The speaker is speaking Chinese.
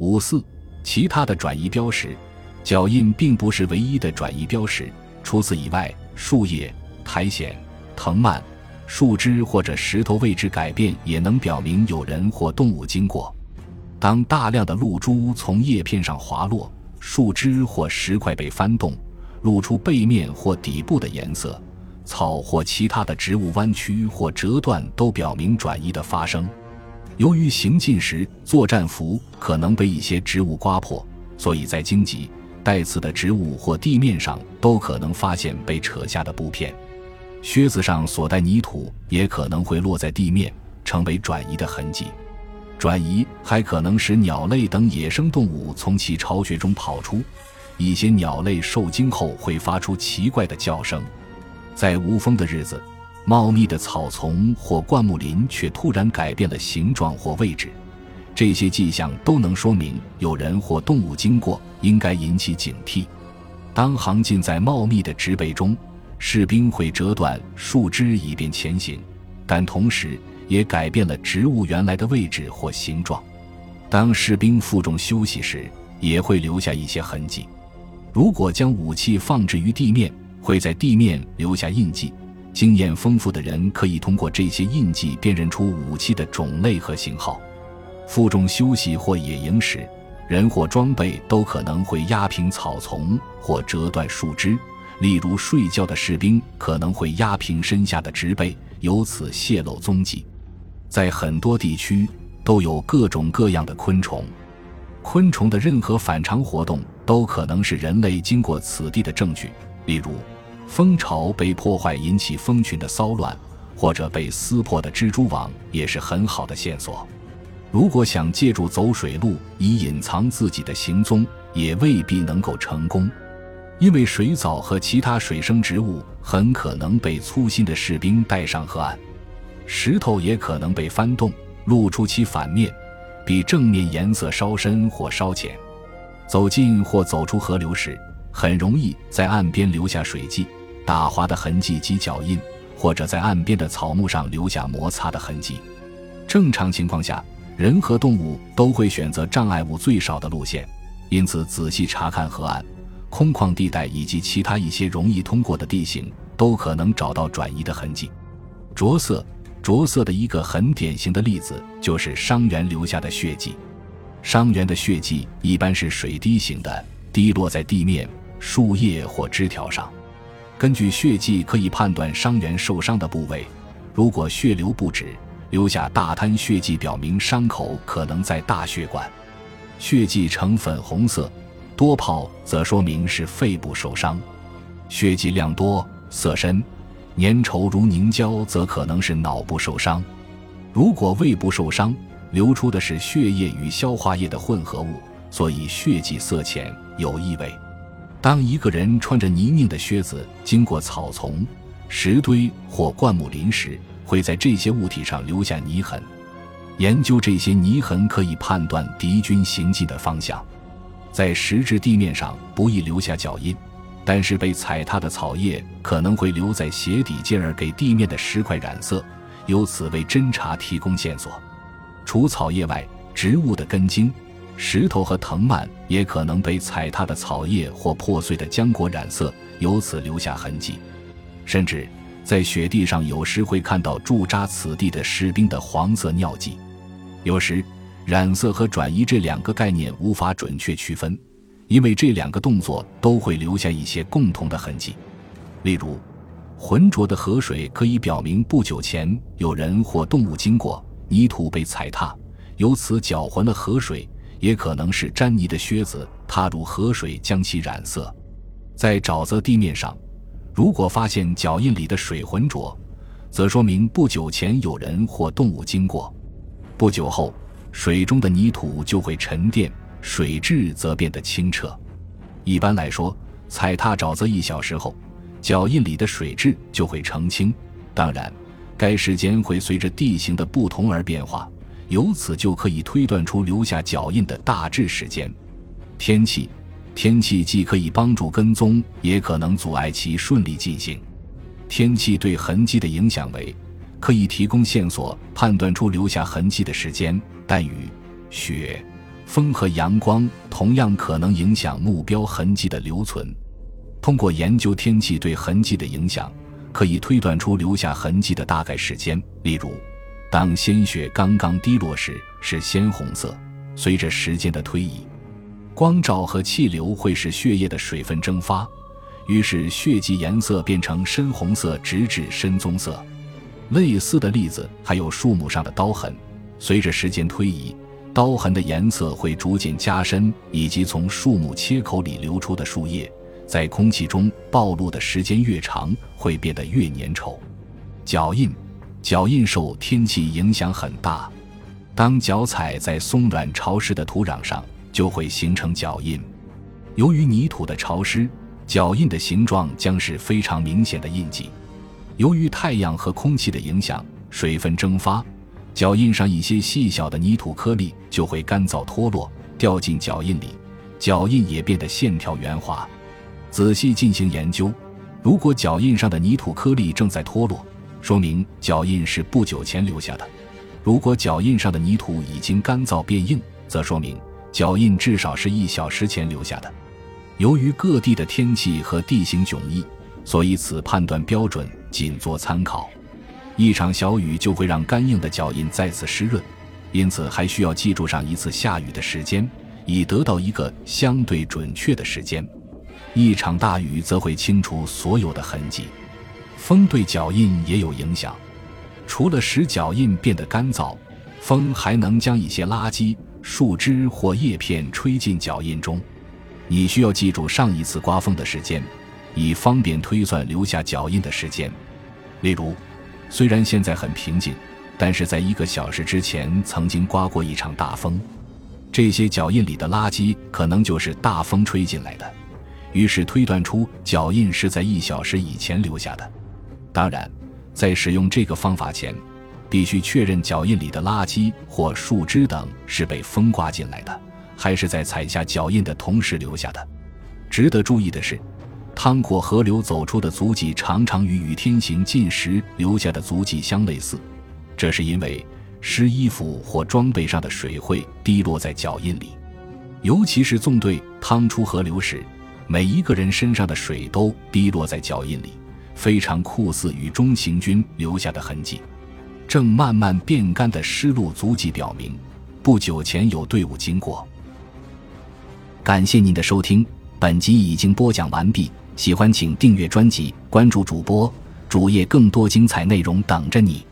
五四，其他的转移标识，脚印并不是唯一的转移标识。除此以外，树叶、苔藓、藤蔓、树枝或者石头位置改变也能表明有人或动物经过。当大量的露珠从叶片上滑落，树枝或石块被翻动，露出背面或底部的颜色，草或其他的植物弯曲或折断，都表明转移的发生。由于行进时作战服可能被一些植物刮破，所以在荆棘、带刺的植物或地面上都可能发现被扯下的布片。靴子上所带泥土也可能会落在地面，成为转移的痕迹。转移还可能使鸟类等野生动物从其巢穴中跑出，一些鸟类受惊后会发出奇怪的叫声。在无风的日子。茂密的草丛或灌木林却突然改变了形状或位置，这些迹象都能说明有人或动物经过，应该引起警惕。当行进在茂密的植被中，士兵会折断树枝以便前行，但同时也改变了植物原来的位置或形状。当士兵负重休息时，也会留下一些痕迹。如果将武器放置于地面，会在地面留下印记。经验丰富的人可以通过这些印记辨认出武器的种类和型号。负重休息或野营时，人或装备都可能会压平草丛或折断树枝。例如，睡觉的士兵可能会压平身下的植被，由此泄露踪迹。在很多地区都有各种各样的昆虫，昆虫的任何反常活动都可能是人类经过此地的证据。例如。蜂巢被破坏引起蜂群的骚乱，或者被撕破的蜘蛛网也是很好的线索。如果想借助走水路以隐藏自己的行踪，也未必能够成功，因为水藻和其他水生植物很可能被粗心的士兵带上河岸。石头也可能被翻动，露出其反面，比正面颜色稍深或稍浅。走进或走出河流时，很容易在岸边留下水迹。打滑的痕迹及脚印，或者在岸边的草木上留下摩擦的痕迹。正常情况下，人和动物都会选择障碍物最少的路线，因此仔细查看河岸、空旷地带以及其他一些容易通过的地形，都可能找到转移的痕迹。着色，着色的一个很典型的例子就是伤员留下的血迹。伤员的血迹一般是水滴形的，滴落在地面、树叶或枝条上。根据血迹可以判断伤员受伤的部位，如果血流不止，留下大滩血迹，表明伤口可能在大血管。血迹呈粉红色、多泡，则说明是肺部受伤。血迹量多、色深、粘稠如凝胶，则可能是脑部受伤。如果胃部受伤，流出的是血液与消化液的混合物，所以血迹色浅有异味。当一个人穿着泥泞的靴子经过草丛、石堆或灌木林时，会在这些物体上留下泥痕。研究这些泥痕可以判断敌军行进的方向。在石质地面上不易留下脚印，但是被踩踏的草叶可能会留在鞋底，进而给地面的石块染色，由此为侦查提供线索。除草叶外，植物的根茎。石头和藤蔓也可能被踩踏的草叶或破碎的浆果染色，由此留下痕迹。甚至在雪地上，有时会看到驻扎此地的士兵的黄色尿迹。有时，染色和转移这两个概念无法准确区分，因为这两个动作都会留下一些共同的痕迹。例如，浑浊的河水可以表明不久前有人或动物经过，泥土被踩踏，由此搅浑了河水。也可能是沾泥的靴子踏入河水将其染色，在沼泽地面上，如果发现脚印里的水浑浊，则说明不久前有人或动物经过。不久后，水中的泥土就会沉淀，水质则变得清澈。一般来说，踩踏沼泽一小时后，脚印里的水质就会澄清。当然，该时间会随着地形的不同而变化。由此就可以推断出留下脚印的大致时间。天气，天气既可以帮助跟踪，也可能阻碍其顺利进行。天气对痕迹的影响为，可以提供线索，判断出留下痕迹的时间。但雨、雪、风和阳光同样可能影响目标痕迹的留存。通过研究天气对痕迹的影响，可以推断出留下痕迹的大概时间。例如，当鲜血刚刚滴落时是鲜红色，随着时间的推移，光照和气流会使血液的水分蒸发，于是血迹颜色变成深红色，直至深棕色。类似的例子还有树木上的刀痕，随着时间推移，刀痕的颜色会逐渐加深，以及从树木切口里流出的树叶。在空气中暴露的时间越长，会变得越粘稠。脚印，脚印受天气影响很大。当脚踩在松软潮湿的土壤上，就会形成脚印。由于泥土的潮湿，脚印的形状将是非常明显的印记。由于太阳和空气的影响，水分蒸发，脚印上一些细小的泥土颗粒就会干燥脱落，掉进脚印里，脚印也变得线条圆滑。仔细进行研究，如果脚印上的泥土颗粒正在脱落，说明脚印是不久前留下的；如果脚印上的泥土已经干燥变硬，则说明脚印至少是一小时前留下的。由于各地的天气和地形迥异，所以此判断标准仅做参考。一场小雨就会让干硬的脚印再次湿润，因此还需要记住上一次下雨的时间，以得到一个相对准确的时间。一场大雨则会清除所有的痕迹，风对脚印也有影响。除了使脚印变得干燥，风还能将一些垃圾、树枝或叶片吹进脚印中。你需要记住上一次刮风的时间，以方便推算留下脚印的时间。例如，虽然现在很平静，但是在一个小时之前曾经刮过一场大风，这些脚印里的垃圾可能就是大风吹进来的。于是推断出脚印是在一小时以前留下的。当然，在使用这个方法前，必须确认脚印里的垃圾或树枝等是被风刮进来的，还是在踩下脚印的同时留下的。值得注意的是，趟过河流走出的足迹常常与雨天行进时留下的足迹相类似，这是因为湿衣服或装备上的水会滴落在脚印里，尤其是纵队趟出河流时。每一个人身上的水都滴落在脚印里，非常酷似雨中行军留下的痕迹。正慢慢变干的湿路足迹表明，不久前有队伍经过。感谢您的收听，本集已经播讲完毕。喜欢请订阅专辑，关注主播主页，更多精彩内容等着你。